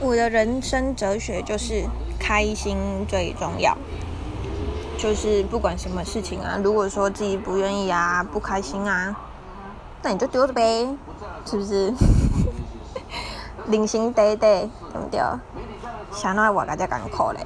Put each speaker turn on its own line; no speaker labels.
我的人生哲学就是开心最重要，就是不管什么事情啊，如果说自己不愿意啊，不开心啊，那你就丢着呗，是不是？零星得得，对不对？想到我，大家艰苦嘞。